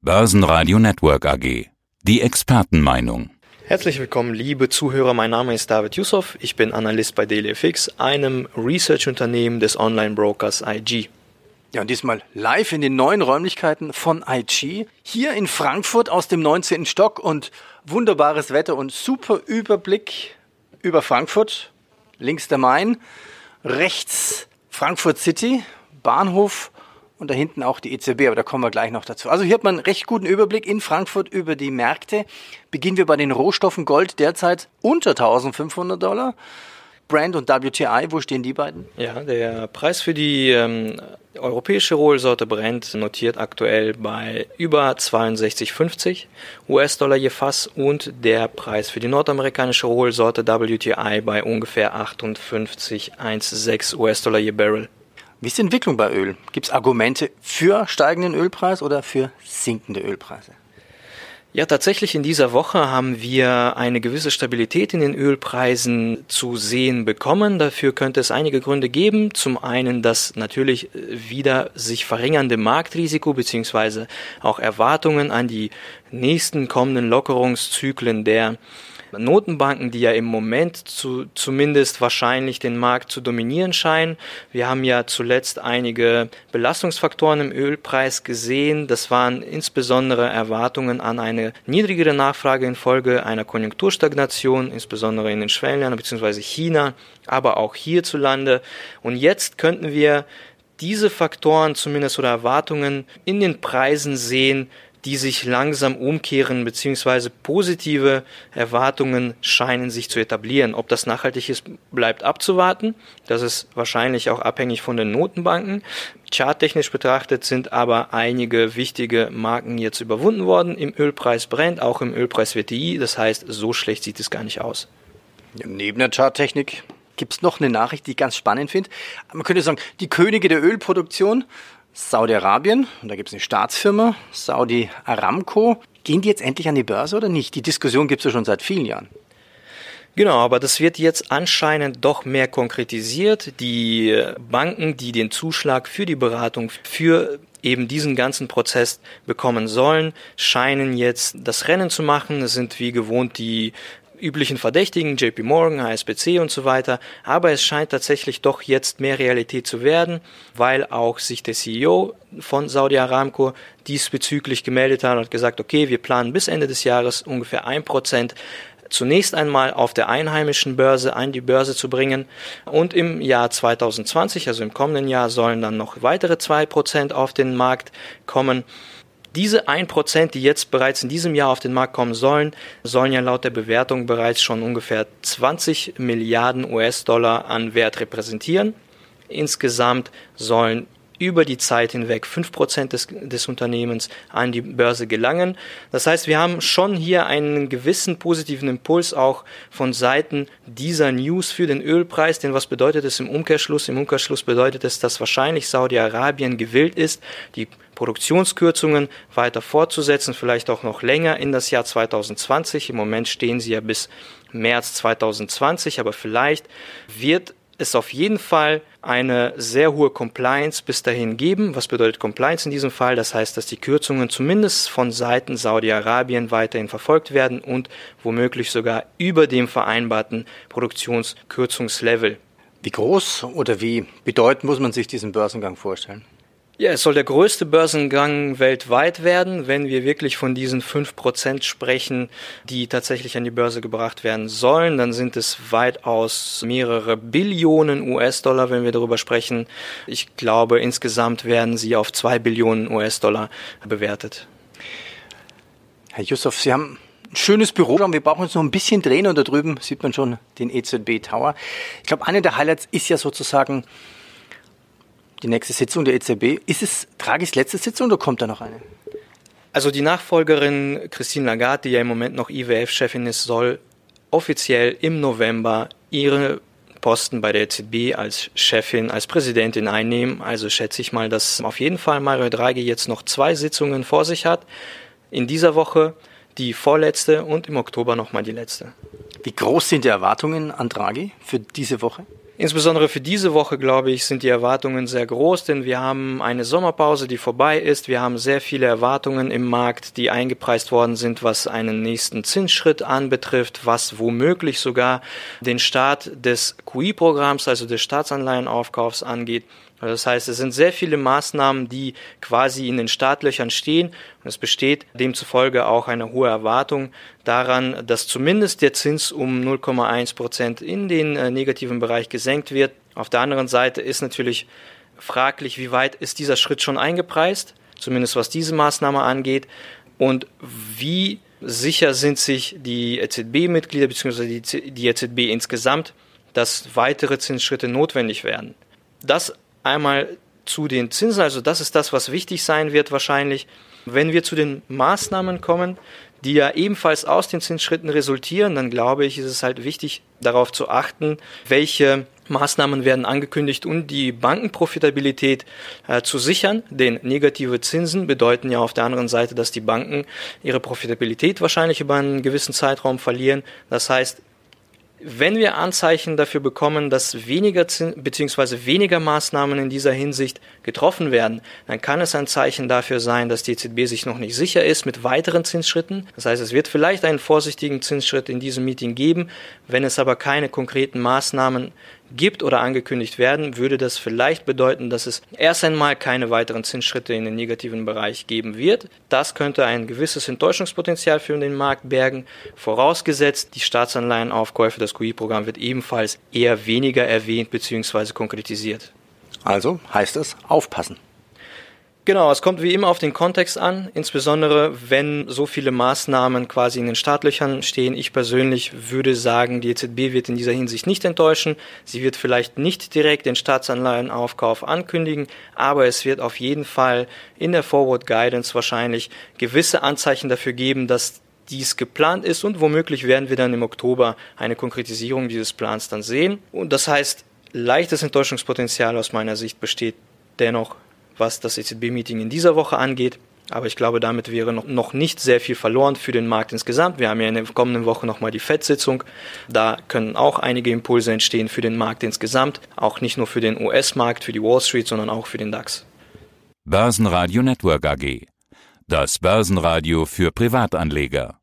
Börsenradio Network AG. Die Expertenmeinung. Herzlich willkommen, liebe Zuhörer. Mein Name ist David Yusuf. Ich bin Analyst bei DailyFX, einem Research-Unternehmen des Online-Brokers IG. Ja, und diesmal live in den neuen Räumlichkeiten von IG. Hier in Frankfurt aus dem 19. Stock und wunderbares Wetter und super Überblick über Frankfurt. Links der Main, rechts Frankfurt City, Bahnhof und da hinten auch die EZB, aber da kommen wir gleich noch dazu. Also hier hat man einen recht guten Überblick in Frankfurt über die Märkte. Beginnen wir bei den Rohstoffen Gold derzeit unter 1500 Dollar. Brand und WTI, wo stehen die beiden? Ja, der Preis für die ähm, europäische Rohölsorte Brent notiert aktuell bei über 62,50 US-Dollar je Fass und der Preis für die nordamerikanische Rohölsorte WTI bei ungefähr 58,16 US-Dollar je Barrel. Wie ist die Entwicklung bei Öl? Gibt es Argumente für steigenden Ölpreis oder für sinkende Ölpreise? Ja, tatsächlich in dieser Woche haben wir eine gewisse Stabilität in den Ölpreisen zu sehen bekommen. Dafür könnte es einige Gründe geben. Zum einen das natürlich wieder sich verringernde Marktrisiko beziehungsweise auch Erwartungen an die nächsten kommenden Lockerungszyklen der Notenbanken, die ja im Moment zu, zumindest wahrscheinlich den Markt zu dominieren scheinen. Wir haben ja zuletzt einige Belastungsfaktoren im Ölpreis gesehen. Das waren insbesondere Erwartungen an eine niedrigere Nachfrage infolge einer Konjunkturstagnation, insbesondere in den Schwellenländern bzw. China, aber auch hierzulande. Und jetzt könnten wir diese Faktoren zumindest oder Erwartungen in den Preisen sehen, die sich langsam umkehren, beziehungsweise positive Erwartungen scheinen sich zu etablieren. Ob das nachhaltig ist, bleibt abzuwarten. Das ist wahrscheinlich auch abhängig von den Notenbanken. Charttechnisch betrachtet sind aber einige wichtige Marken jetzt überwunden worden. Im Ölpreis brennt, auch im Ölpreis WTI. Das heißt, so schlecht sieht es gar nicht aus. Neben der Charttechnik gibt es noch eine Nachricht, die ich ganz spannend finde. Man könnte sagen, die Könige der Ölproduktion Saudi-Arabien, und da gibt es eine Staatsfirma, Saudi Aramco. Gehen die jetzt endlich an die Börse oder nicht? Die Diskussion gibt es ja schon seit vielen Jahren. Genau, aber das wird jetzt anscheinend doch mehr konkretisiert. Die Banken, die den Zuschlag für die Beratung für eben diesen ganzen Prozess bekommen sollen, scheinen jetzt das Rennen zu machen. Es sind wie gewohnt die üblichen Verdächtigen, JP Morgan, HSBC und so weiter. Aber es scheint tatsächlich doch jetzt mehr Realität zu werden, weil auch sich der CEO von Saudi Aramco diesbezüglich gemeldet hat und gesagt, okay, wir planen bis Ende des Jahres ungefähr ein Prozent zunächst einmal auf der einheimischen Börse an die Börse zu bringen. Und im Jahr 2020, also im kommenden Jahr, sollen dann noch weitere zwei Prozent auf den Markt kommen. Diese 1%, die jetzt bereits in diesem Jahr auf den Markt kommen sollen, sollen ja laut der Bewertung bereits schon ungefähr 20 Milliarden US-Dollar an Wert repräsentieren. Insgesamt sollen über die Zeit hinweg 5% des, des Unternehmens an die Börse gelangen. Das heißt, wir haben schon hier einen gewissen positiven Impuls auch von Seiten dieser News für den Ölpreis. Denn was bedeutet es im Umkehrschluss? Im Umkehrschluss bedeutet es, dass wahrscheinlich Saudi-Arabien gewillt ist, die Produktionskürzungen weiter fortzusetzen, vielleicht auch noch länger in das Jahr 2020. Im Moment stehen sie ja bis März 2020, aber vielleicht wird es auf jeden Fall eine sehr hohe Compliance bis dahin geben. Was bedeutet Compliance in diesem Fall? Das heißt, dass die Kürzungen zumindest von Seiten Saudi-Arabien weiterhin verfolgt werden und womöglich sogar über dem vereinbarten Produktionskürzungslevel. Wie groß oder wie bedeutend muss man sich diesen Börsengang vorstellen? Ja, es soll der größte Börsengang weltweit werden, wenn wir wirklich von diesen fünf Prozent sprechen, die tatsächlich an die Börse gebracht werden sollen. Dann sind es weitaus mehrere Billionen US-Dollar, wenn wir darüber sprechen. Ich glaube, insgesamt werden sie auf zwei Billionen US-Dollar bewertet. Herr Yusuf, Sie haben ein schönes Büro. Wir brauchen uns noch ein bisschen drehen und da drüben sieht man schon den EZB Tower. Ich glaube, eine der Highlights ist ja sozusagen die nächste Sitzung der EZB. Ist es Dragis letzte Sitzung oder kommt da noch eine? Also die Nachfolgerin Christine Lagarde, die ja im Moment noch IWF-Chefin ist, soll offiziell im November ihre Posten bei der EZB als Chefin, als Präsidentin einnehmen. Also schätze ich mal, dass auf jeden Fall Mario Draghi jetzt noch zwei Sitzungen vor sich hat. In dieser Woche die vorletzte und im Oktober nochmal die letzte. Wie groß sind die Erwartungen an Draghi für diese Woche? Insbesondere für diese Woche, glaube ich, sind die Erwartungen sehr groß, denn wir haben eine Sommerpause, die vorbei ist. Wir haben sehr viele Erwartungen im Markt, die eingepreist worden sind, was einen nächsten Zinsschritt anbetrifft, was womöglich sogar den Start des QI-Programms, also des Staatsanleihenaufkaufs angeht. Also das heißt, es sind sehr viele Maßnahmen, die quasi in den Startlöchern stehen. Und es besteht demzufolge auch eine hohe Erwartung daran, dass zumindest der Zins um 0,1 Prozent in den äh, negativen Bereich gesenkt wird. Auf der anderen Seite ist natürlich fraglich, wie weit ist dieser Schritt schon eingepreist, zumindest was diese Maßnahme angeht. Und wie sicher sind sich die EZB-Mitglieder bzw. die EZB insgesamt, dass weitere Zinsschritte notwendig werden. Das Einmal zu den Zinsen, also das ist das, was wichtig sein wird wahrscheinlich. Wenn wir zu den Maßnahmen kommen, die ja ebenfalls aus den Zinsschritten resultieren, dann glaube ich, ist es halt wichtig, darauf zu achten, welche Maßnahmen werden angekündigt, um die Bankenprofitabilität äh, zu sichern. Denn negative Zinsen bedeuten ja auf der anderen Seite, dass die Banken ihre Profitabilität wahrscheinlich über einen gewissen Zeitraum verlieren. Das heißt, wenn wir Anzeichen dafür bekommen, dass weniger bzw. weniger Maßnahmen in dieser Hinsicht getroffen werden, dann kann es ein Zeichen dafür sein, dass die EZB sich noch nicht sicher ist mit weiteren Zinsschritten. Das heißt, es wird vielleicht einen vorsichtigen Zinsschritt in diesem Meeting geben. Wenn es aber keine konkreten Maßnahmen gibt oder angekündigt werden, würde das vielleicht bedeuten, dass es erst einmal keine weiteren Zinsschritte in den negativen Bereich geben wird. Das könnte ein gewisses Enttäuschungspotenzial für den Markt bergen, vorausgesetzt die Staatsanleihenaufkäufe, das QI-Programm wird ebenfalls eher weniger erwähnt bzw. konkretisiert. Also heißt es aufpassen. Genau, es kommt wie immer auf den Kontext an, insbesondere wenn so viele Maßnahmen quasi in den Startlöchern stehen. Ich persönlich würde sagen, die EZB wird in dieser Hinsicht nicht enttäuschen. Sie wird vielleicht nicht direkt den Staatsanleihenaufkauf ankündigen, aber es wird auf jeden Fall in der Forward Guidance wahrscheinlich gewisse Anzeichen dafür geben, dass dies geplant ist und womöglich werden wir dann im Oktober eine Konkretisierung dieses Plans dann sehen. Und das heißt, leichtes Enttäuschungspotenzial aus meiner Sicht besteht dennoch was das EZB-Meeting in dieser Woche angeht. Aber ich glaube, damit wäre noch, noch nicht sehr viel verloren für den Markt insgesamt. Wir haben ja in der kommenden Woche nochmal die FED-Sitzung. Da können auch einige Impulse entstehen für den Markt insgesamt. Auch nicht nur für den US-Markt, für die Wall Street, sondern auch für den DAX. Börsenradio Network AG. Das Börsenradio für Privatanleger.